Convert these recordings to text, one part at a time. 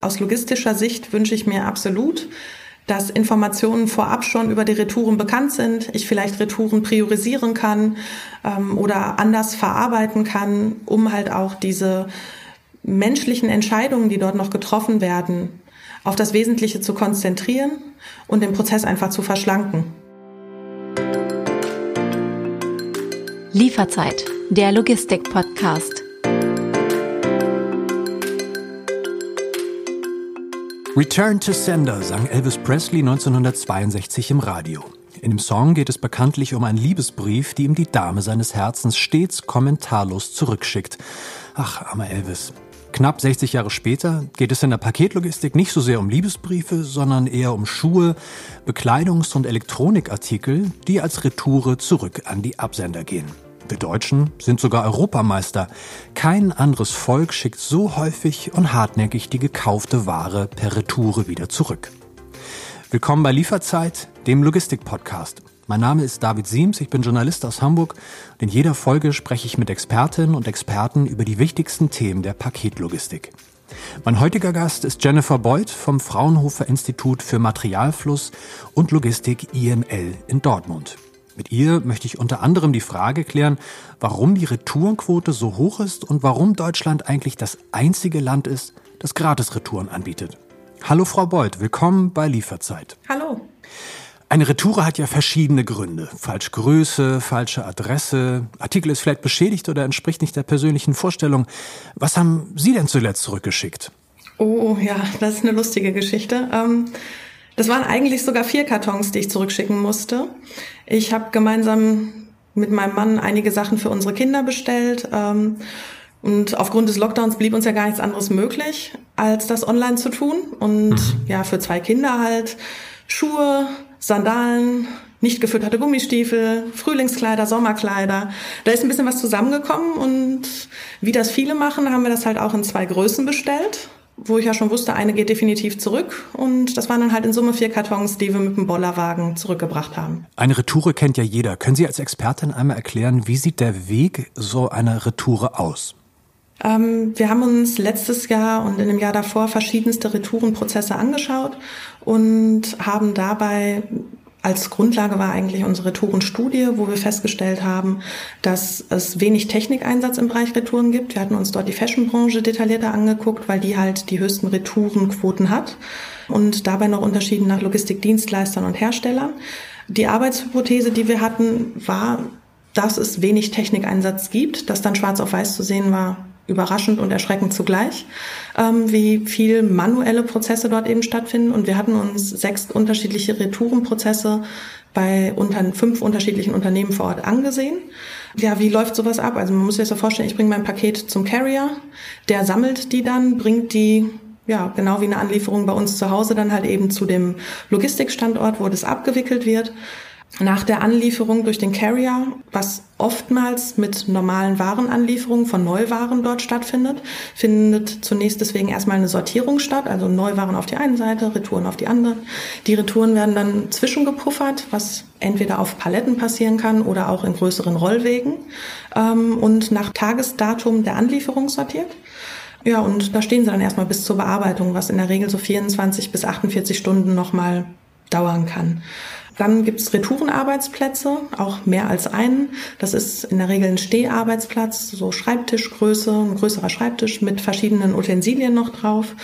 Aus logistischer Sicht wünsche ich mir absolut, dass Informationen vorab schon über die Retouren bekannt sind, ich vielleicht Retouren priorisieren kann ähm, oder anders verarbeiten kann, um halt auch diese menschlichen Entscheidungen, die dort noch getroffen werden, auf das Wesentliche zu konzentrieren und den Prozess einfach zu verschlanken. Lieferzeit, der Logistik-Podcast. Return to Sender sang Elvis Presley 1962 im Radio. In dem Song geht es bekanntlich um einen Liebesbrief, die ihm die Dame seines Herzens stets kommentarlos zurückschickt. Ach, armer Elvis. Knapp 60 Jahre später geht es in der Paketlogistik nicht so sehr um Liebesbriefe, sondern eher um Schuhe, Bekleidungs- und Elektronikartikel, die als Retoure zurück an die Absender gehen. Wir Deutschen sind sogar Europameister. Kein anderes Volk schickt so häufig und hartnäckig die gekaufte Ware per Retoure wieder zurück. Willkommen bei Lieferzeit, dem Logistik-Podcast. Mein Name ist David Siems, ich bin Journalist aus Hamburg und in jeder Folge spreche ich mit Expertinnen und Experten über die wichtigsten Themen der Paketlogistik. Mein heutiger Gast ist Jennifer Beuth vom Fraunhofer Institut für Materialfluss und Logistik IML in Dortmund. Mit ihr möchte ich unter anderem die Frage klären, warum die Retourenquote so hoch ist und warum Deutschland eigentlich das einzige Land ist, das Gratis-Retouren anbietet. Hallo Frau Beuth, willkommen bei Lieferzeit. Hallo. Eine Retoure hat ja verschiedene Gründe. Falsche Größe, falsche Adresse, Artikel ist vielleicht beschädigt oder entspricht nicht der persönlichen Vorstellung. Was haben Sie denn zuletzt zurückgeschickt? Oh ja, das ist eine lustige Geschichte. Ähm das waren eigentlich sogar vier Kartons, die ich zurückschicken musste. Ich habe gemeinsam mit meinem Mann einige Sachen für unsere Kinder bestellt. Ähm, und aufgrund des Lockdowns blieb uns ja gar nichts anderes möglich, als das online zu tun. Und mhm. ja, für zwei Kinder halt Schuhe, Sandalen, nicht gefütterte Gummistiefel, Frühlingskleider, Sommerkleider. Da ist ein bisschen was zusammengekommen und wie das viele machen, haben wir das halt auch in zwei Größen bestellt wo ich ja schon wusste, eine geht definitiv zurück. Und das waren dann halt in Summe vier Kartons, die wir mit dem Bollerwagen zurückgebracht haben. Eine Retoure kennt ja jeder. Können Sie als Expertin einmal erklären, wie sieht der Weg so einer Retoure aus? Ähm, wir haben uns letztes Jahr und in dem Jahr davor verschiedenste Retourenprozesse angeschaut und haben dabei als Grundlage war eigentlich unsere Retourenstudie, wo wir festgestellt haben, dass es wenig Technikeinsatz im Bereich Retouren gibt. Wir hatten uns dort die Fashionbranche detaillierter angeguckt, weil die halt die höchsten Retourenquoten hat und dabei noch unterschieden nach Logistikdienstleistern und Herstellern. Die Arbeitshypothese, die wir hatten, war, dass es wenig Technikeinsatz gibt, dass dann schwarz auf weiß zu sehen war, überraschend und erschreckend zugleich, ähm, wie viel manuelle Prozesse dort eben stattfinden. Und wir hatten uns sechs unterschiedliche Retourenprozesse bei unter, fünf unterschiedlichen Unternehmen vor Ort angesehen. Ja, wie läuft sowas ab? Also man muss sich das so vorstellen, ich bringe mein Paket zum Carrier, der sammelt die dann, bringt die ja, genau wie eine Anlieferung bei uns zu Hause dann halt eben zu dem Logistikstandort, wo das abgewickelt wird. Nach der Anlieferung durch den Carrier, was oftmals mit normalen Warenanlieferungen von Neuwaren dort stattfindet, findet zunächst deswegen erstmal eine Sortierung statt, also Neuwaren auf die eine Seite, Retouren auf die andere. Die Retouren werden dann zwischengepuffert, was entweder auf Paletten passieren kann oder auch in größeren Rollwegen ähm, und nach Tagesdatum der Anlieferung sortiert. Ja, und da stehen sie dann erstmal bis zur Bearbeitung, was in der Regel so 24 bis 48 Stunden nochmal dauern kann. Dann gibt es Retourenarbeitsplätze, auch mehr als einen. Das ist in der Regel ein Steharbeitsplatz, so Schreibtischgröße, ein größerer Schreibtisch mit verschiedenen Utensilien noch drauf.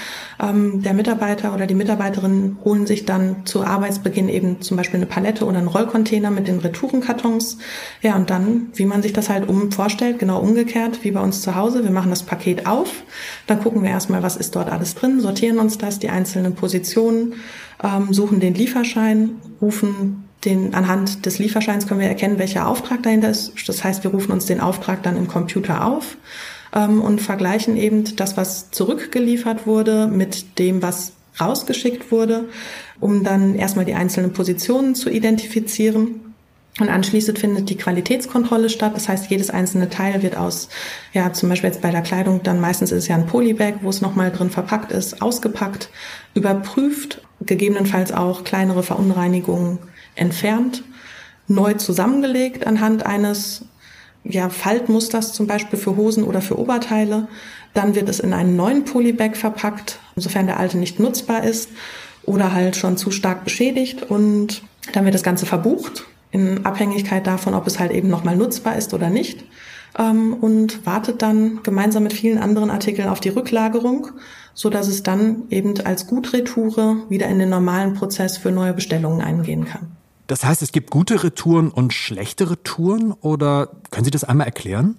Ähm, der Mitarbeiter oder die Mitarbeiterin holen sich dann zu Arbeitsbeginn eben zum Beispiel eine Palette oder einen Rollcontainer mit den Retourenkartons. Ja, und dann, wie man sich das halt um vorstellt, genau umgekehrt wie bei uns zu Hause. Wir machen das Paket auf, dann gucken wir erstmal, was ist dort alles drin, sortieren uns das, die einzelnen Positionen ähm, suchen den Lieferschein, rufen den, anhand des Lieferscheins können wir erkennen, welcher Auftrag dahinter ist. Das heißt, wir rufen uns den Auftrag dann im Computer auf ähm, und vergleichen eben das, was zurückgeliefert wurde, mit dem, was rausgeschickt wurde, um dann erstmal die einzelnen Positionen zu identifizieren. Und anschließend findet die Qualitätskontrolle statt. Das heißt, jedes einzelne Teil wird aus, ja, zum Beispiel jetzt bei der Kleidung, dann meistens ist es ja ein Polybag, wo es nochmal drin verpackt ist, ausgepackt, überprüft gegebenenfalls auch kleinere Verunreinigungen entfernt, neu zusammengelegt anhand eines ja, Faltmusters zum Beispiel für Hosen oder für Oberteile. Dann wird es in einen neuen Polybag verpackt, sofern der alte nicht nutzbar ist oder halt schon zu stark beschädigt. Und dann wird das Ganze verbucht in Abhängigkeit davon, ob es halt eben nochmal nutzbar ist oder nicht. Ähm, und wartet dann gemeinsam mit vielen anderen Artikeln auf die Rücklagerung, so dass es dann eben als Gutretoure wieder in den normalen Prozess für neue Bestellungen eingehen kann. Das heißt, es gibt gute Retouren und schlechte Retouren oder können Sie das einmal erklären?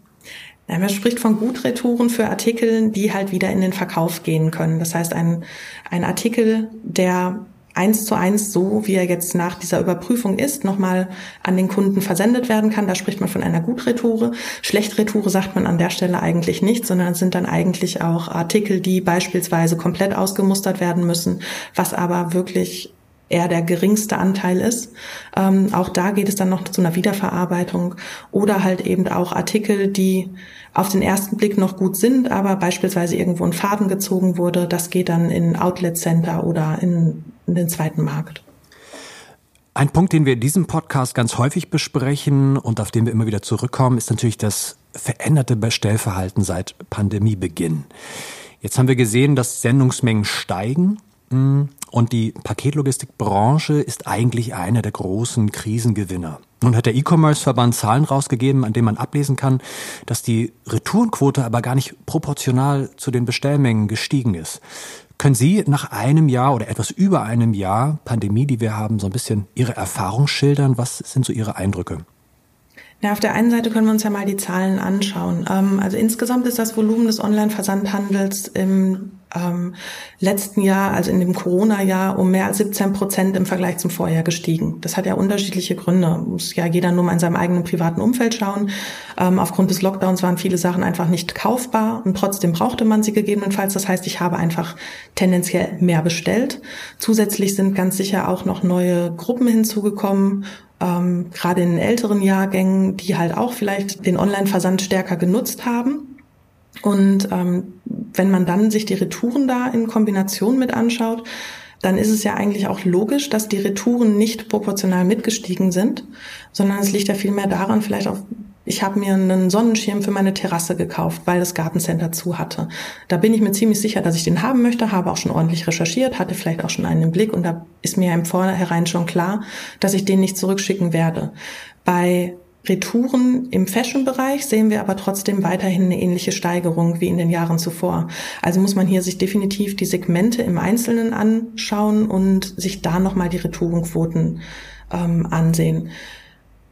Ja, man spricht von Gutretouren für Artikel, die halt wieder in den Verkauf gehen können. Das heißt, ein, ein Artikel, der eins zu eins so, wie er jetzt nach dieser Überprüfung ist, nochmal an den Kunden versendet werden kann. Da spricht man von einer Gutretoure. Schlechtretoure sagt man an der Stelle eigentlich nicht, sondern sind dann eigentlich auch Artikel, die beispielsweise komplett ausgemustert werden müssen, was aber wirklich eher der geringste Anteil ist. Ähm, auch da geht es dann noch zu einer Wiederverarbeitung oder halt eben auch Artikel, die auf den ersten Blick noch gut sind, aber beispielsweise irgendwo ein Faden gezogen wurde. Das geht dann in Outlet Center oder in den zweiten Markt. Ein Punkt, den wir in diesem Podcast ganz häufig besprechen und auf den wir immer wieder zurückkommen, ist natürlich das veränderte Bestellverhalten seit Pandemiebeginn. Jetzt haben wir gesehen, dass Sendungsmengen steigen hm, und die Paketlogistikbranche ist eigentlich einer der großen Krisengewinner. Nun hat der E-Commerce-Verband Zahlen rausgegeben, an denen man ablesen kann, dass die Retourenquote aber gar nicht proportional zu den Bestellmengen gestiegen ist. Können Sie nach einem Jahr oder etwas über einem Jahr Pandemie, die wir haben, so ein bisschen Ihre Erfahrung schildern? Was sind so Ihre Eindrücke? Ja, auf der einen Seite können wir uns ja mal die Zahlen anschauen. Ähm, also insgesamt ist das Volumen des Online-Versandhandels im ähm, letzten Jahr, also in dem Corona-Jahr, um mehr als 17 Prozent im Vergleich zum Vorjahr gestiegen. Das hat ja unterschiedliche Gründe. Muss ja jeder nur mal in seinem eigenen privaten Umfeld schauen. Ähm, aufgrund des Lockdowns waren viele Sachen einfach nicht kaufbar und trotzdem brauchte man sie gegebenenfalls. Das heißt, ich habe einfach tendenziell mehr bestellt. Zusätzlich sind ganz sicher auch noch neue Gruppen hinzugekommen ähm, gerade in älteren Jahrgängen, die halt auch vielleicht den Online-Versand stärker genutzt haben. Und ähm, wenn man dann sich die Retouren da in Kombination mit anschaut, dann ist es ja eigentlich auch logisch, dass die Retouren nicht proportional mitgestiegen sind, sondern es liegt ja vielmehr daran, vielleicht auch ich habe mir einen Sonnenschirm für meine Terrasse gekauft, weil das Gartencenter zu hatte. Da bin ich mir ziemlich sicher, dass ich den haben möchte, habe auch schon ordentlich recherchiert, hatte vielleicht auch schon einen im Blick und da ist mir im Vorhinein schon klar, dass ich den nicht zurückschicken werde. Bei Retouren im Fashion-Bereich sehen wir aber trotzdem weiterhin eine ähnliche Steigerung wie in den Jahren zuvor. Also muss man hier sich definitiv die Segmente im Einzelnen anschauen und sich da nochmal die Retourenquoten ähm, ansehen.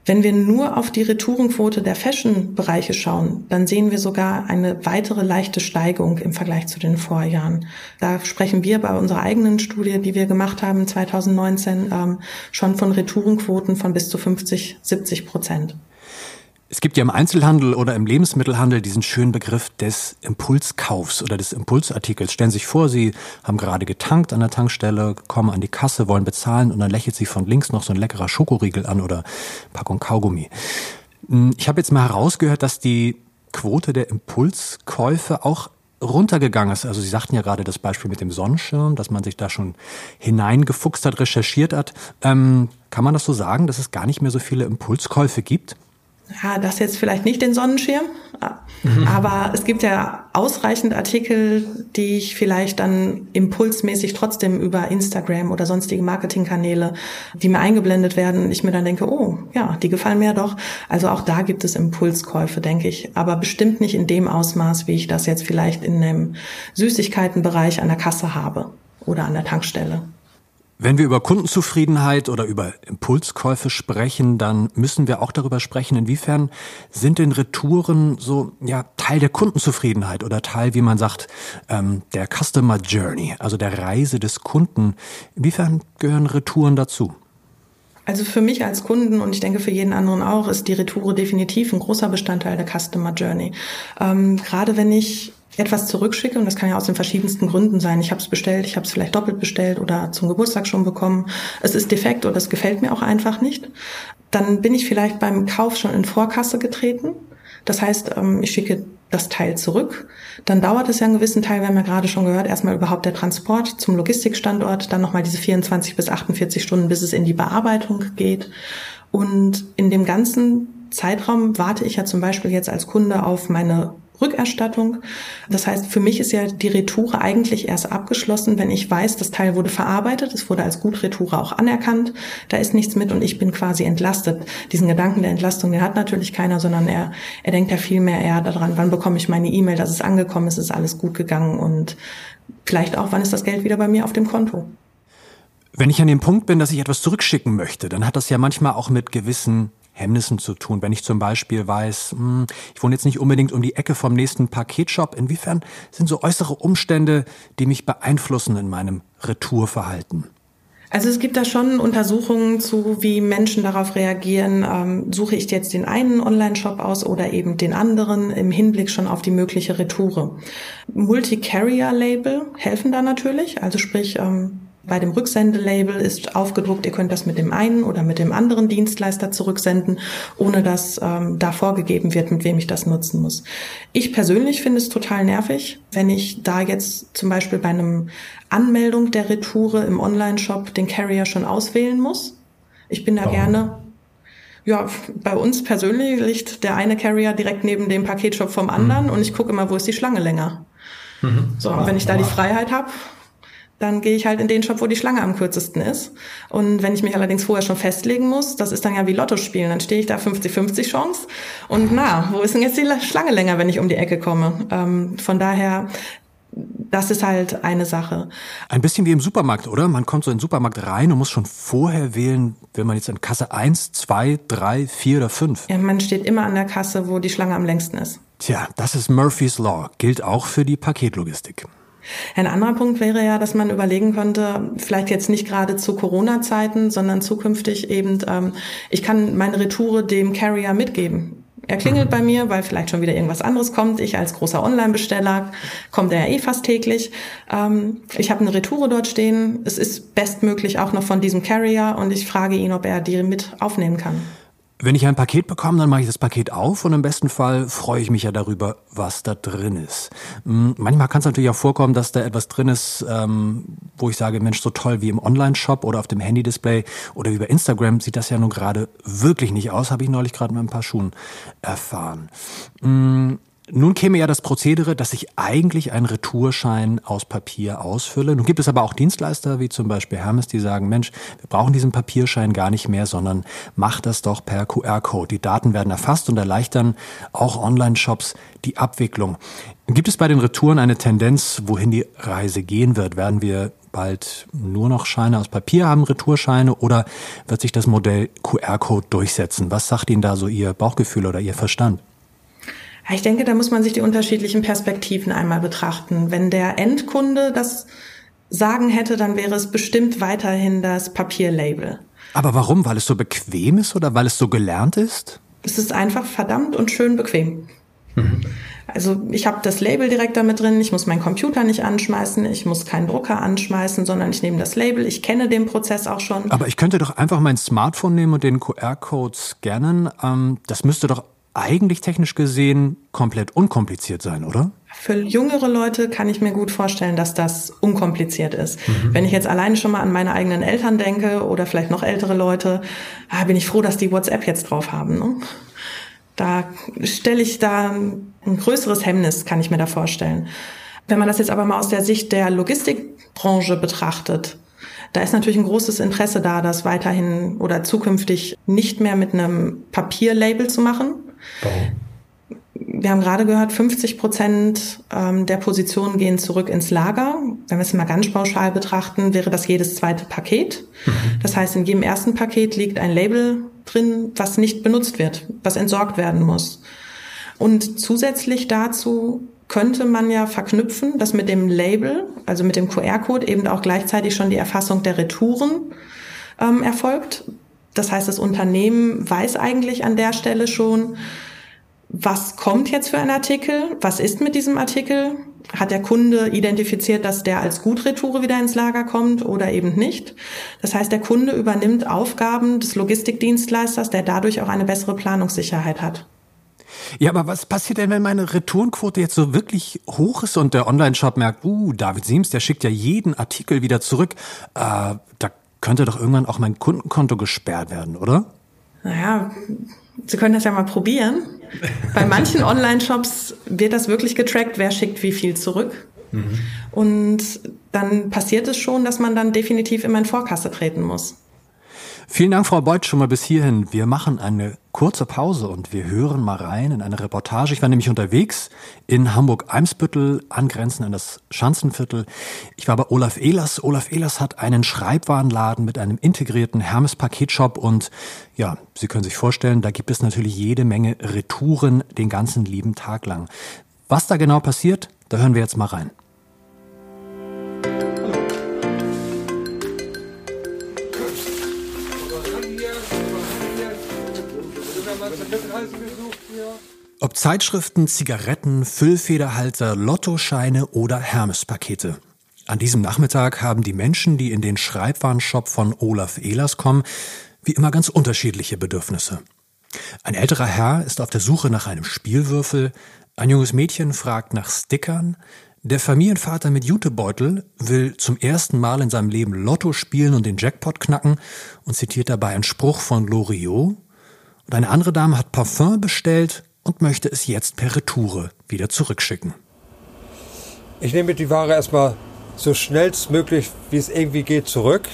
Wenn wir nur auf die Retourenquote der Fashion-Bereiche schauen, dann sehen wir sogar eine weitere leichte Steigung im Vergleich zu den Vorjahren. Da sprechen wir bei unserer eigenen Studie, die wir gemacht haben 2019, ähm, schon von Retourenquoten von bis zu 50, 70 Prozent. Es gibt ja im Einzelhandel oder im Lebensmittelhandel diesen schönen Begriff des Impulskaufs oder des Impulsartikels. Stellen Sie sich vor, Sie haben gerade getankt an der Tankstelle, kommen an die Kasse, wollen bezahlen und dann lächelt Sie von links noch so ein leckerer Schokoriegel an oder Packung Kaugummi. Hm, ich habe jetzt mal herausgehört, dass die Quote der Impulskäufe auch runtergegangen ist. Also Sie sagten ja gerade das Beispiel mit dem Sonnenschirm, dass man sich da schon hineingefuchst hat, recherchiert hat. Ähm, kann man das so sagen, dass es gar nicht mehr so viele Impulskäufe gibt? Ja, das jetzt vielleicht nicht den Sonnenschirm, mhm. aber es gibt ja ausreichend Artikel, die ich vielleicht dann impulsmäßig trotzdem über Instagram oder sonstige Marketingkanäle, die mir eingeblendet werden, ich mir dann denke, oh, ja, die gefallen mir doch. Also auch da gibt es Impulskäufe, denke ich, aber bestimmt nicht in dem Ausmaß, wie ich das jetzt vielleicht in einem Süßigkeitenbereich an der Kasse habe oder an der Tankstelle. Wenn wir über Kundenzufriedenheit oder über Impulskäufe sprechen, dann müssen wir auch darüber sprechen, inwiefern sind denn Retouren so ja Teil der Kundenzufriedenheit oder Teil, wie man sagt, ähm, der Customer Journey, also der Reise des Kunden. Inwiefern gehören Retouren dazu? Also für mich als Kunden und ich denke für jeden anderen auch, ist die Retoure definitiv ein großer Bestandteil der Customer Journey. Ähm, gerade wenn ich etwas zurückschicke, und das kann ja aus den verschiedensten Gründen sein. Ich habe es bestellt, ich habe es vielleicht doppelt bestellt oder zum Geburtstag schon bekommen. Es ist defekt oder es gefällt mir auch einfach nicht. Dann bin ich vielleicht beim Kauf schon in Vorkasse getreten. Das heißt, ähm, ich schicke das Teil zurück. Dann dauert es ja einen gewissen Teil, wir haben ja gerade schon gehört, erstmal überhaupt der Transport zum Logistikstandort, dann nochmal diese 24 bis 48 Stunden, bis es in die Bearbeitung geht. Und in dem ganzen Zeitraum warte ich ja zum Beispiel jetzt als Kunde auf meine Rückerstattung. Das heißt, für mich ist ja die Retoure eigentlich erst abgeschlossen, wenn ich weiß, das Teil wurde verarbeitet, es wurde als Gutretoure auch anerkannt, da ist nichts mit und ich bin quasi entlastet. Diesen Gedanken der Entlastung, den hat natürlich keiner, sondern er, er denkt ja viel mehr eher daran, wann bekomme ich meine E-Mail, dass es angekommen ist, ist alles gut gegangen und vielleicht auch, wann ist das Geld wieder bei mir auf dem Konto. Wenn ich an dem Punkt bin, dass ich etwas zurückschicken möchte, dann hat das ja manchmal auch mit gewissen Hemmnissen zu tun. Wenn ich zum Beispiel weiß, hm, ich wohne jetzt nicht unbedingt um die Ecke vom nächsten Paketshop, inwiefern sind so äußere Umstände, die mich beeinflussen in meinem Retourverhalten? Also es gibt da schon Untersuchungen zu, wie Menschen darauf reagieren. Ähm, suche ich jetzt den einen Online-Shop aus oder eben den anderen im Hinblick schon auf die mögliche Retoure. Multi-Carrier-Label helfen da natürlich. Also sprich, ähm, bei dem Rücksendelabel ist aufgedruckt, ihr könnt das mit dem einen oder mit dem anderen Dienstleister zurücksenden, ohne dass ähm, da vorgegeben wird, mit wem ich das nutzen muss. Ich persönlich finde es total nervig, wenn ich da jetzt zum Beispiel bei einem Anmeldung der Retoure im Online-Shop den Carrier schon auswählen muss. Ich bin da Warum? gerne ja, bei uns persönlich liegt der eine Carrier direkt neben dem Paketshop vom anderen mhm. und ich gucke immer, wo ist die Schlange länger. Mhm. So, und wenn ich da die Freiheit habe, dann gehe ich halt in den Shop, wo die Schlange am kürzesten ist. Und wenn ich mich allerdings vorher schon festlegen muss, das ist dann ja wie Lotto spielen, dann stehe ich da 50-50 Chance. Und na, wo ist denn jetzt die Schlange länger, wenn ich um die Ecke komme? Ähm, von daher, das ist halt eine Sache. Ein bisschen wie im Supermarkt, oder? Man kommt so in den Supermarkt rein und muss schon vorher wählen, will man jetzt an Kasse 1, 2, 3, 4 oder 5. Ja, man steht immer an der Kasse, wo die Schlange am längsten ist. Tja, das ist Murphy's Law, gilt auch für die Paketlogistik. Ein anderer Punkt wäre ja, dass man überlegen könnte, vielleicht jetzt nicht gerade zu Corona-Zeiten, sondern zukünftig eben, ähm, ich kann meine Retoure dem Carrier mitgeben. Er klingelt bei mir, weil vielleicht schon wieder irgendwas anderes kommt. Ich als großer Online-Besteller kommt er ja eh fast täglich. Ähm, ich habe eine Retoure dort stehen. Es ist bestmöglich auch noch von diesem Carrier und ich frage ihn, ob er die mit aufnehmen kann. Wenn ich ein Paket bekomme, dann mache ich das Paket auf und im besten Fall freue ich mich ja darüber, was da drin ist. Hm, manchmal kann es natürlich auch vorkommen, dass da etwas drin ist, ähm, wo ich sage, Mensch, so toll wie im Online-Shop oder auf dem Handy-Display oder über Instagram sieht das ja nun gerade wirklich nicht aus, habe ich neulich gerade mit ein paar Schuhen erfahren. Nun käme ja das Prozedere, dass ich eigentlich einen Retourschein aus Papier ausfülle. Nun gibt es aber auch Dienstleister wie zum Beispiel Hermes, die sagen, Mensch, wir brauchen diesen Papierschein gar nicht mehr, sondern mach das doch per QR-Code. Die Daten werden erfasst und erleichtern auch Online-Shops die Abwicklung. Gibt es bei den Retouren eine Tendenz, wohin die Reise gehen wird? Werden wir bald nur noch Scheine aus Papier haben, Retourscheine, oder wird sich das Modell QR-Code durchsetzen? Was sagt Ihnen da so Ihr Bauchgefühl oder Ihr Verstand? Ich denke, da muss man sich die unterschiedlichen Perspektiven einmal betrachten. Wenn der Endkunde das sagen hätte, dann wäre es bestimmt weiterhin das Papierlabel. Aber warum? Weil es so bequem ist oder weil es so gelernt ist? Es ist einfach verdammt und schön bequem. Mhm. Also ich habe das Label direkt damit drin, ich muss meinen Computer nicht anschmeißen, ich muss keinen Drucker anschmeißen, sondern ich nehme das Label, ich kenne den Prozess auch schon. Aber ich könnte doch einfach mein Smartphone nehmen und den QR-Code scannen. Ähm, das müsste doch eigentlich technisch gesehen komplett unkompliziert sein, oder? Für jüngere Leute kann ich mir gut vorstellen, dass das unkompliziert ist. Mhm. Wenn ich jetzt alleine schon mal an meine eigenen Eltern denke oder vielleicht noch ältere Leute, ah, bin ich froh, dass die WhatsApp jetzt drauf haben. Ne? Da stelle ich da ein größeres Hemmnis, kann ich mir da vorstellen. Wenn man das jetzt aber mal aus der Sicht der Logistikbranche betrachtet, da ist natürlich ein großes Interesse da, das weiterhin oder zukünftig nicht mehr mit einem Papierlabel zu machen, Warum? Wir haben gerade gehört, 50 Prozent ähm, der Positionen gehen zurück ins Lager. Wenn wir es mal ganz pauschal betrachten, wäre das jedes zweite Paket. Mhm. Das heißt, in jedem ersten Paket liegt ein Label drin, was nicht benutzt wird, was entsorgt werden muss. Und zusätzlich dazu könnte man ja verknüpfen, dass mit dem Label, also mit dem QR-Code eben auch gleichzeitig schon die Erfassung der Retouren ähm, erfolgt. Das heißt, das Unternehmen weiß eigentlich an der Stelle schon, was kommt jetzt für ein Artikel, was ist mit diesem Artikel, hat der Kunde identifiziert, dass der als Gutretoure wieder ins Lager kommt oder eben nicht. Das heißt, der Kunde übernimmt Aufgaben des Logistikdienstleisters, der dadurch auch eine bessere Planungssicherheit hat. Ja, aber was passiert denn, wenn meine Retourenquote jetzt so wirklich hoch ist und der Online-Shop merkt, uh, David Siems, der schickt ja jeden Artikel wieder zurück. Äh, da könnte doch irgendwann auch mein Kundenkonto gesperrt werden, oder? Naja, Sie können das ja mal probieren. Bei manchen Online-Shops wird das wirklich getrackt, wer schickt wie viel zurück. Mhm. Und dann passiert es schon, dass man dann definitiv immer in Vorkasse treten muss. Vielen Dank, Frau Beuth, schon mal bis hierhin. Wir machen eine kurze Pause und wir hören mal rein in eine Reportage. Ich war nämlich unterwegs in Hamburg-Eimsbüttel, angrenzend an das Schanzenviertel. Ich war bei Olaf Ehlers. Olaf Ehlers hat einen Schreibwarenladen mit einem integrierten Hermes-Paketshop und ja, Sie können sich vorstellen, da gibt es natürlich jede Menge Retouren den ganzen lieben Tag lang. Was da genau passiert, da hören wir jetzt mal rein. Ob Zeitschriften, Zigaretten, Füllfederhalter, Lottoscheine oder Hermes-Pakete. An diesem Nachmittag haben die Menschen, die in den Schreibwarenshop von Olaf Ehlers kommen, wie immer ganz unterschiedliche Bedürfnisse. Ein älterer Herr ist auf der Suche nach einem Spielwürfel, ein junges Mädchen fragt nach Stickern, der Familienvater mit Jutebeutel will zum ersten Mal in seinem Leben Lotto spielen und den Jackpot knacken und zitiert dabei einen Spruch von Loriot. Und eine andere Dame hat Parfum bestellt und möchte es jetzt per Retoure wieder zurückschicken. Ich nehme die Ware erstmal so schnellstmöglich, wie es irgendwie geht, zurück.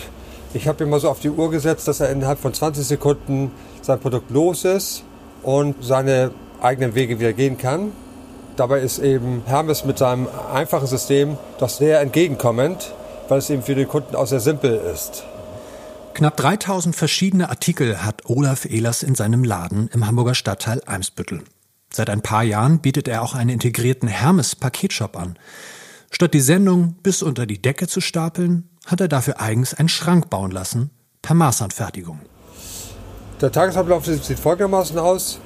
Ich habe immer so auf die Uhr gesetzt, dass er innerhalb von 20 Sekunden sein Produkt los ist und seine eigenen Wege wieder gehen kann. Dabei ist eben Hermes mit seinem einfachen System doch sehr entgegenkommend, weil es eben für den Kunden auch sehr simpel ist. Knapp 3000 verschiedene Artikel hat Olaf Ehlers in seinem Laden im Hamburger Stadtteil Eimsbüttel. Seit ein paar Jahren bietet er auch einen integrierten Hermes-Paketshop an. Statt die Sendung bis unter die Decke zu stapeln, hat er dafür eigens einen Schrank bauen lassen, per Maßanfertigung. Der Tagesablauf sieht folgendermaßen aus.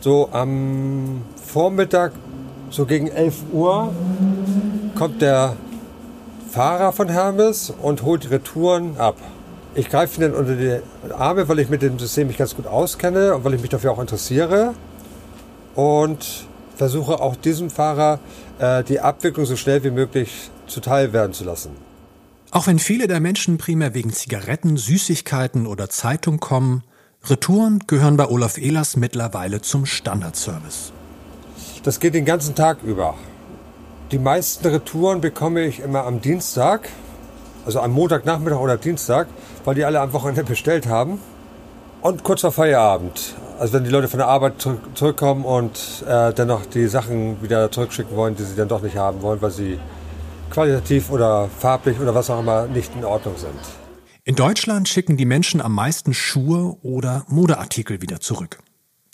So am Vormittag, so gegen 11 Uhr, kommt der Fahrer von Hermes und holt die Retouren ab. Ich greife ihn dann unter die Arme, weil ich mit dem System mich ganz gut auskenne und weil ich mich dafür auch interessiere und versuche auch diesem Fahrer äh, die Abwicklung so schnell wie möglich zuteil werden zu lassen. Auch wenn viele der Menschen primär wegen Zigaretten, Süßigkeiten oder Zeitung kommen, Retouren gehören bei Olaf Ehlers mittlerweile zum Standardservice. Das geht den ganzen Tag über. Die meisten Retouren bekomme ich immer am Dienstag, also am Montagnachmittag oder Dienstag, weil die alle am Wochenende bestellt haben. Und kurz vor Feierabend. Also wenn die Leute von der Arbeit zurückkommen und äh, dann noch die Sachen wieder zurückschicken wollen, die sie dann doch nicht haben wollen, weil sie qualitativ oder farblich oder was auch immer nicht in Ordnung sind. In Deutschland schicken die Menschen am meisten Schuhe oder Modeartikel wieder zurück.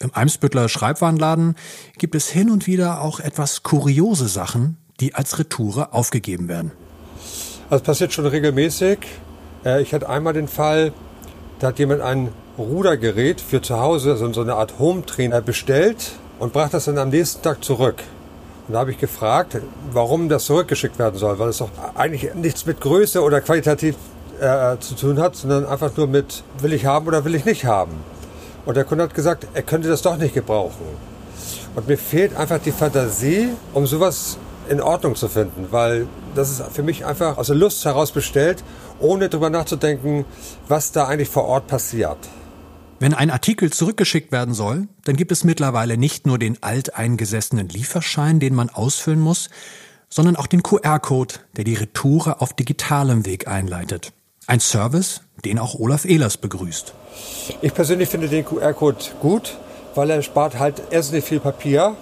Im Eimsbüttler Schreibwarenladen gibt es hin und wieder auch etwas kuriose Sachen, die als Retoure aufgegeben werden. Das passiert schon regelmäßig. Äh, ich hatte einmal den Fall, da hat jemand ein Rudergerät für zu Hause, so eine Art Home-Trainer bestellt und brachte das dann am nächsten Tag zurück. Und da habe ich gefragt, warum das zurückgeschickt werden soll, weil es doch eigentlich nichts mit Größe oder qualitativ äh, zu tun hat, sondern einfach nur mit will ich haben oder will ich nicht haben. Und der Kunde hat gesagt, er könnte das doch nicht gebrauchen. Und mir fehlt einfach die Fantasie, um sowas in Ordnung zu finden, weil das ist für mich einfach aus der Lust heraus bestellt, ohne darüber nachzudenken, was da eigentlich vor Ort passiert. Wenn ein Artikel zurückgeschickt werden soll, dann gibt es mittlerweile nicht nur den alteingesessenen Lieferschein, den man ausfüllen muss, sondern auch den QR-Code, der die Retoure auf digitalem Weg einleitet. Ein Service, den auch Olaf Ehlers begrüßt. Ich persönlich finde den QR-Code gut, weil er spart halt erstens viel Papier.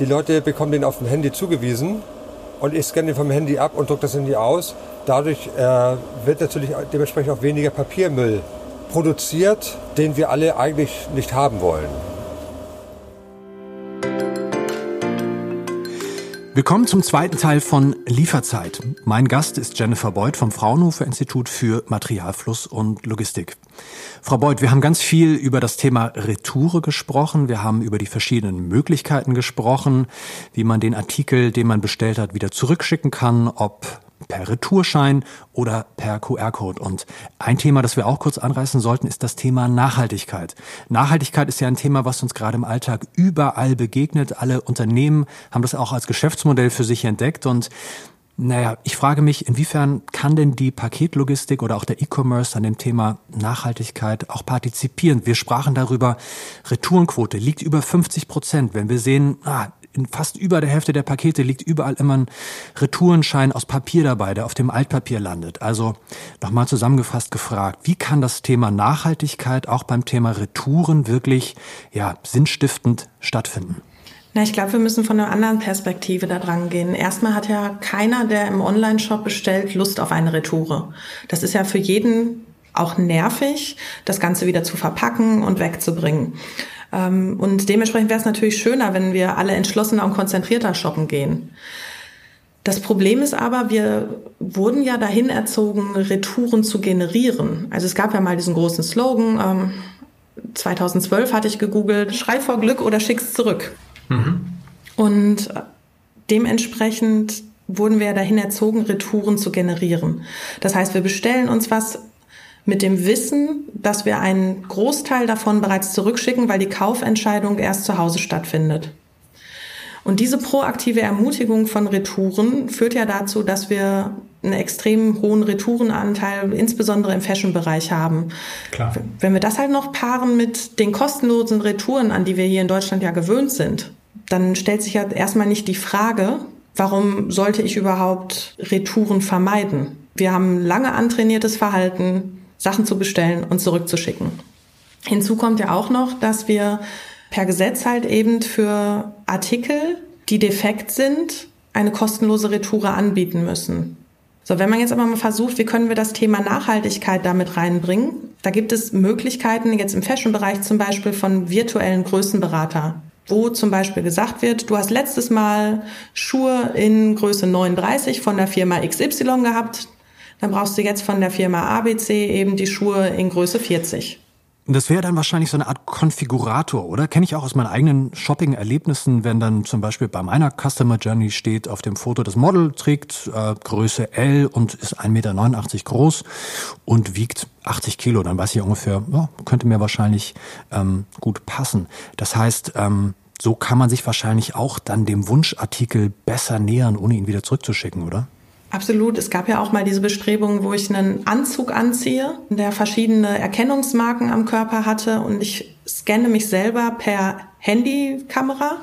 Die Leute bekommen den auf dem Handy zugewiesen und ich scanne den vom Handy ab und drucke das Handy aus. Dadurch äh, wird natürlich dementsprechend auch weniger Papiermüll produziert, den wir alle eigentlich nicht haben wollen. Willkommen zum zweiten Teil von Lieferzeit. Mein Gast ist Jennifer Beuth vom Fraunhofer Institut für Materialfluss und Logistik. Frau Beuth, wir haben ganz viel über das Thema Retoure gesprochen. Wir haben über die verschiedenen Möglichkeiten gesprochen, wie man den Artikel, den man bestellt hat, wieder zurückschicken kann, ob per Retourschein oder per QR-Code. Und ein Thema, das wir auch kurz anreißen sollten, ist das Thema Nachhaltigkeit. Nachhaltigkeit ist ja ein Thema, was uns gerade im Alltag überall begegnet. Alle Unternehmen haben das auch als Geschäftsmodell für sich entdeckt und Naja, ich frage mich, inwiefern kann denn die Paketlogistik oder auch der E-Commerce an dem Thema Nachhaltigkeit auch partizipieren? Wir sprachen darüber, Retourenquote liegt über 50 Prozent. Wenn wir sehen, ah, in fast über der Hälfte der Pakete liegt überall immer ein Retourenschein aus Papier dabei, der auf dem Altpapier landet. Also nochmal zusammengefasst gefragt, wie kann das Thema Nachhaltigkeit auch beim Thema Retouren wirklich ja, sinnstiftend stattfinden? Na, ich glaube, wir müssen von einer anderen Perspektive da dran gehen. Erstmal hat ja keiner, der im Online-Shop bestellt, Lust auf eine Retoure. Das ist ja für jeden auch nervig, das Ganze wieder zu verpacken und wegzubringen. Ähm, und dementsprechend wäre es natürlich schöner, wenn wir alle entschlossener und konzentrierter shoppen gehen. Das Problem ist aber, wir wurden ja dahin erzogen, Retouren zu generieren. Also es gab ja mal diesen großen Slogan, ähm, 2012 hatte ich gegoogelt, schrei vor Glück oder schick's zurück. Mhm. Und dementsprechend wurden wir dahin erzogen, Retouren zu generieren. Das heißt, wir bestellen uns was, mit dem Wissen, dass wir einen Großteil davon bereits zurückschicken, weil die Kaufentscheidung erst zu Hause stattfindet. Und diese proaktive Ermutigung von Retouren führt ja dazu, dass wir einen extrem hohen Retourenanteil, insbesondere im Fashion-Bereich haben. Klar. Wenn wir das halt noch paaren mit den kostenlosen Retouren, an die wir hier in Deutschland ja gewöhnt sind, dann stellt sich ja erstmal nicht die Frage, warum sollte ich überhaupt Retouren vermeiden? Wir haben lange antrainiertes Verhalten, Sachen zu bestellen und zurückzuschicken. Hinzu kommt ja auch noch, dass wir per Gesetz halt eben für Artikel, die defekt sind, eine kostenlose Retoure anbieten müssen. So, wenn man jetzt aber mal versucht, wie können wir das Thema Nachhaltigkeit damit reinbringen, da gibt es Möglichkeiten, jetzt im Fashion-Bereich zum Beispiel von virtuellen Größenberater, wo zum Beispiel gesagt wird, du hast letztes Mal Schuhe in Größe 39 von der Firma XY gehabt, dann brauchst du jetzt von der Firma ABC eben die Schuhe in Größe 40. Das wäre dann wahrscheinlich so eine Art Konfigurator, oder? Kenne ich auch aus meinen eigenen Shopping-Erlebnissen, wenn dann zum Beispiel bei meiner Customer Journey steht auf dem Foto, das Model trägt äh, Größe L und ist 1,89 Meter groß und wiegt 80 Kilo. Dann weiß ich ungefähr, ja, könnte mir wahrscheinlich ähm, gut passen. Das heißt, ähm, so kann man sich wahrscheinlich auch dann dem Wunschartikel besser nähern, ohne ihn wieder zurückzuschicken, oder? Absolut. Es gab ja auch mal diese Bestrebungen, wo ich einen Anzug anziehe, der verschiedene Erkennungsmarken am Körper hatte. Und ich scanne mich selber per Handykamera.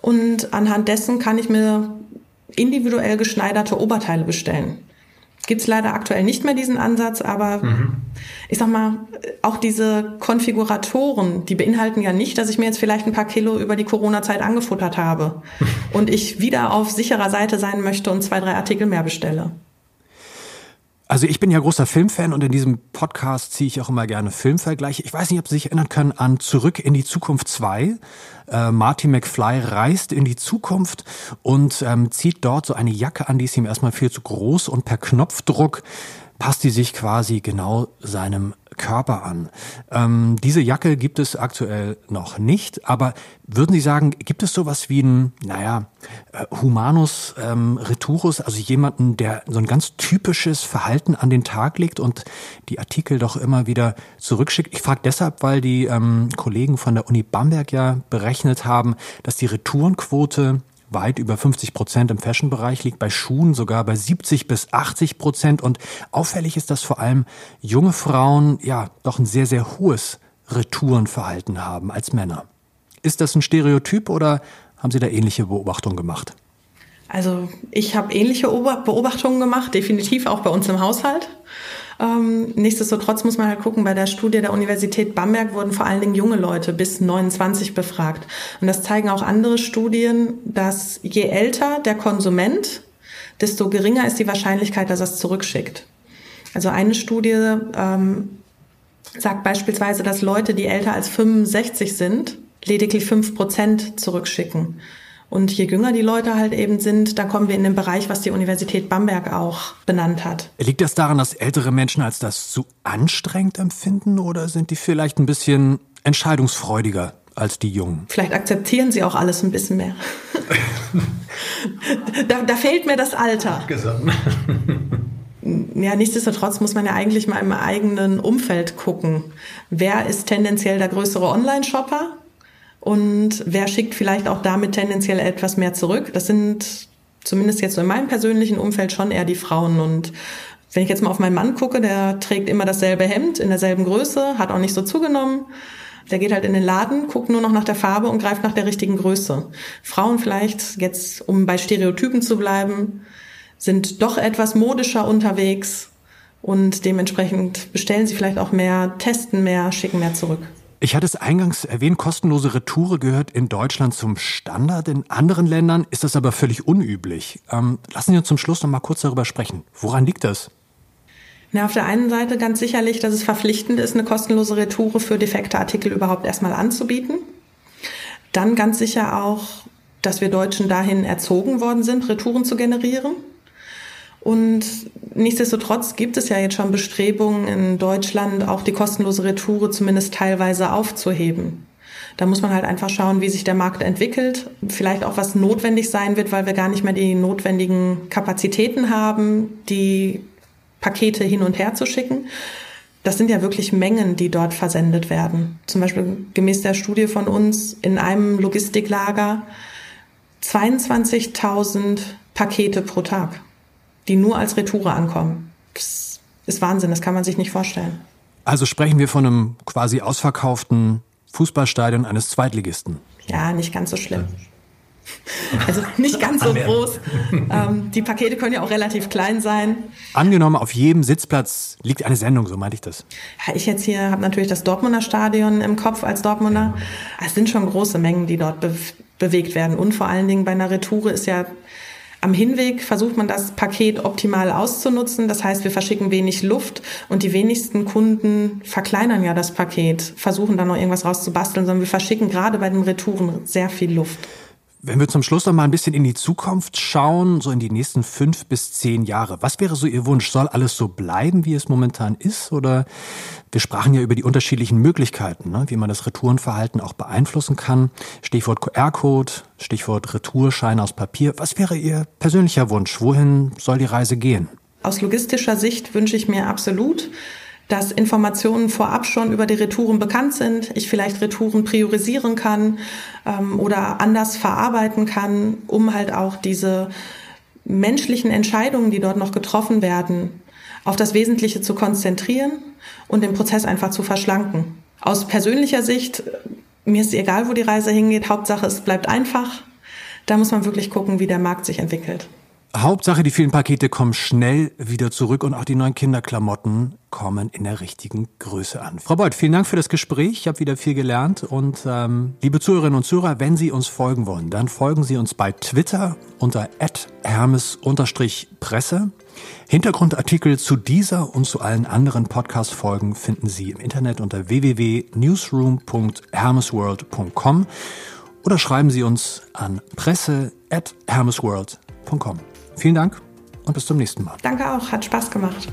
Und anhand dessen kann ich mir individuell geschneiderte Oberteile bestellen gibt's leider aktuell nicht mehr diesen Ansatz, aber mhm. ich sag mal, auch diese Konfiguratoren, die beinhalten ja nicht, dass ich mir jetzt vielleicht ein paar Kilo über die Corona-Zeit angefuttert habe und ich wieder auf sicherer Seite sein möchte und zwei, drei Artikel mehr bestelle. Also ich bin ja großer Filmfan und in diesem Podcast ziehe ich auch immer gerne Filmvergleiche. Ich weiß nicht, ob Sie sich erinnern können an Zurück in die Zukunft 2. Äh, Marty McFly reist in die Zukunft und ähm, zieht dort so eine Jacke an, die ist ihm erstmal viel zu groß und per Knopfdruck passt die sich quasi genau seinem Körper an. Ähm, diese Jacke gibt es aktuell noch nicht, aber würden Sie sagen, gibt es sowas wie ein, naja, äh, Humanus ähm, Returus, also jemanden, der so ein ganz typisches Verhalten an den Tag legt und die Artikel doch immer wieder zurückschickt? Ich frage deshalb, weil die ähm, Kollegen von der Uni Bamberg ja berechnet haben, dass die Retourenquote weit über 50 Prozent im Fashion-Bereich, liegt bei Schuhen sogar bei 70 bis 80 Prozent. Und auffällig ist, dass vor allem junge Frauen ja doch ein sehr, sehr hohes Retourenverhalten haben als Männer. Ist das ein Stereotyp oder haben Sie da ähnliche Beobachtungen gemacht? Also ich habe ähnliche Beobachtungen gemacht, definitiv auch bei uns im Haushalt. Ähm, nichtsdestotrotz muss man halt gucken, bei der Studie der Universität Bamberg wurden vor allen Dingen junge Leute bis 29 befragt. Und das zeigen auch andere Studien, dass je älter der Konsument, desto geringer ist die Wahrscheinlichkeit, dass er es zurückschickt. Also eine Studie ähm, sagt beispielsweise, dass Leute, die älter als 65 sind, lediglich fünf Prozent zurückschicken. Und je jünger die Leute halt eben sind, dann kommen wir in den Bereich, was die Universität Bamberg auch benannt hat. Liegt das daran, dass ältere Menschen als das zu anstrengend empfinden oder sind die vielleicht ein bisschen entscheidungsfreudiger als die Jungen? Vielleicht akzeptieren sie auch alles ein bisschen mehr. da, da fehlt mir das Alter. ja, nichtsdestotrotz muss man ja eigentlich mal im eigenen Umfeld gucken. Wer ist tendenziell der größere Online-Shopper? Und wer schickt vielleicht auch damit tendenziell etwas mehr zurück. Das sind zumindest jetzt so in meinem persönlichen Umfeld schon eher die Frauen. Und wenn ich jetzt mal auf meinen Mann gucke, der trägt immer dasselbe Hemd in derselben Größe, hat auch nicht so zugenommen. Der geht halt in den Laden, guckt nur noch nach der Farbe und greift nach der richtigen Größe. Frauen vielleicht, jetzt um bei Stereotypen zu bleiben, sind doch etwas modischer unterwegs und dementsprechend bestellen sie vielleicht auch mehr, testen mehr, schicken mehr zurück. Ich hatte es eingangs erwähnt, kostenlose Retoure gehört in Deutschland zum Standard. In anderen Ländern ist das aber völlig unüblich. Ähm, lassen Sie uns zum Schluss noch mal kurz darüber sprechen. Woran liegt das? Na, auf der einen Seite ganz sicherlich, dass es verpflichtend ist, eine kostenlose Retoure für defekte Artikel überhaupt erstmal anzubieten. Dann ganz sicher auch, dass wir Deutschen dahin erzogen worden sind, Retouren zu generieren. Und nichtsdestotrotz gibt es ja jetzt schon Bestrebungen in Deutschland, auch die kostenlose Retoure zumindest teilweise aufzuheben. Da muss man halt einfach schauen, wie sich der Markt entwickelt. Vielleicht auch was notwendig sein wird, weil wir gar nicht mehr die notwendigen Kapazitäten haben, die Pakete hin und her zu schicken. Das sind ja wirklich Mengen, die dort versendet werden. Zum Beispiel gemäß der Studie von uns in einem Logistiklager 22.000 Pakete pro Tag die nur als Retoure ankommen. Das ist Wahnsinn, das kann man sich nicht vorstellen. Also sprechen wir von einem quasi ausverkauften Fußballstadion eines Zweitligisten. Ja, nicht ganz so schlimm. Also nicht ganz so groß. Ähm, die Pakete können ja auch relativ klein sein. Angenommen, auf jedem Sitzplatz liegt eine Sendung, so meinte ich das. Ich jetzt hier habe natürlich das Dortmunder Stadion im Kopf als Dortmunder. Es sind schon große Mengen, die dort be bewegt werden. Und vor allen Dingen bei einer Retoure ist ja am Hinweg versucht man das Paket optimal auszunutzen. Das heißt, wir verschicken wenig Luft und die wenigsten Kunden verkleinern ja das Paket, versuchen dann noch irgendwas rauszubasteln, sondern wir verschicken gerade bei den Retouren sehr viel Luft. Wenn wir zum Schluss noch mal ein bisschen in die Zukunft schauen, so in die nächsten fünf bis zehn Jahre, was wäre so Ihr Wunsch? Soll alles so bleiben, wie es momentan ist? Oder wir sprachen ja über die unterschiedlichen Möglichkeiten, ne, wie man das Retourenverhalten auch beeinflussen kann. Stichwort QR-Code, Stichwort Retourschein aus Papier. Was wäre Ihr persönlicher Wunsch? Wohin soll die Reise gehen? Aus logistischer Sicht wünsche ich mir absolut, dass Informationen vorab schon über die Retouren bekannt sind, ich vielleicht Retouren priorisieren kann ähm, oder anders verarbeiten kann, um halt auch diese menschlichen Entscheidungen, die dort noch getroffen werden, auf das Wesentliche zu konzentrieren und den Prozess einfach zu verschlanken. Aus persönlicher Sicht, mir ist egal, wo die Reise hingeht, Hauptsache es bleibt einfach. Da muss man wirklich gucken, wie der Markt sich entwickelt. Hauptsache, die vielen Pakete kommen schnell wieder zurück und auch die neuen Kinderklamotten kommen in der richtigen Größe an. Frau Beuth, vielen Dank für das Gespräch. Ich habe wieder viel gelernt. Und ähm, liebe Zuhörerinnen und Zuhörer, wenn Sie uns folgen wollen, dann folgen Sie uns bei Twitter unter hermes-presse. Hintergrundartikel zu dieser und zu allen anderen Podcast-Folgen finden Sie im Internet unter www.newsroom.hermesworld.com oder schreiben Sie uns an presse@hermesworld.com. Vielen Dank und bis zum nächsten Mal. Danke auch, hat Spaß gemacht.